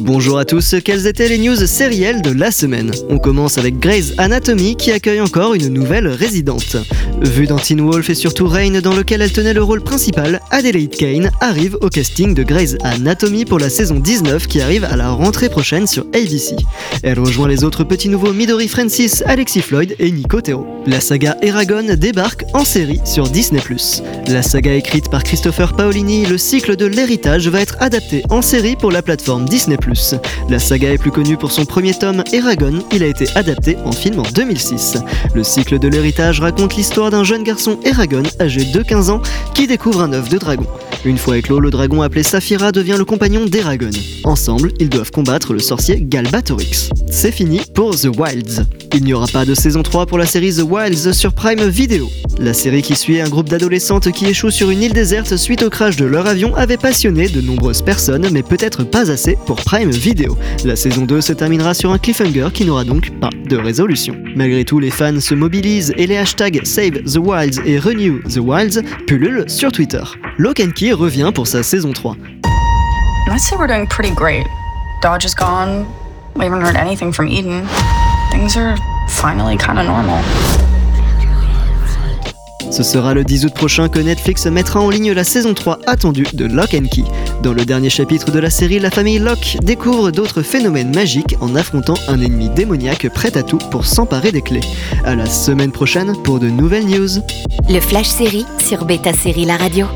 Bonjour à tous, quelles étaient les news sérielles de la semaine? On commence avec Grey's Anatomy qui accueille encore une nouvelle résidente. Vue dans Teen Wolf et surtout Rain dans lequel elle tenait le rôle principal, Adelaide Kane arrive au casting de Grey's Anatomy pour la saison 19 qui arrive à la rentrée prochaine sur ABC. Elle rejoint les autres petits nouveaux Midori Francis, Alexis Floyd et Nico Tero. La saga Eragon débarque en série sur Disney+. La saga écrite par Christopher Paolini, le cycle de l'héritage va être adapté en série pour la plateforme Disney+. La saga est plus connue pour son premier tome, Eragon, il a été adapté en film en 2006. Le cycle de l'héritage raconte l'histoire d'un jeune garçon Eragon, âgé de 15 ans, qui découvre un œuf de dragon. Une fois éclos, le dragon appelé Saphira devient le compagnon d'Eragon. Ensemble, ils doivent combattre le sorcier Galbatorix. C'est fini pour The Wilds. Il n'y aura pas de saison 3 pour la série The Wilds sur Prime Video. La série qui suit un groupe d'adolescentes qui échouent sur une île déserte suite au crash de leur avion avait passionné de nombreuses personnes, mais peut-être pas assez pour Prime Video. La saison 2 se terminera sur un cliffhanger qui n'aura donc pas de résolution. Malgré tout, les fans se mobilisent et les hashtags Save the Wilds et Renew the Wilds pullulent sur Twitter. Lock Key revient pour sa saison 3. I'd say we're doing pretty great. Dodge is gone. We haven't heard anything from Eden. Things are finally kind of normal. Ce sera le 10 août prochain que Netflix mettra en ligne la saison 3 attendue de Lock and Key. Dans le dernier chapitre de la série, la famille Locke découvre d'autres phénomènes magiques en affrontant un ennemi démoniaque prêt à tout pour s'emparer des clés. À la semaine prochaine pour de nouvelles news. Le Flash Série sur Beta Série La Radio.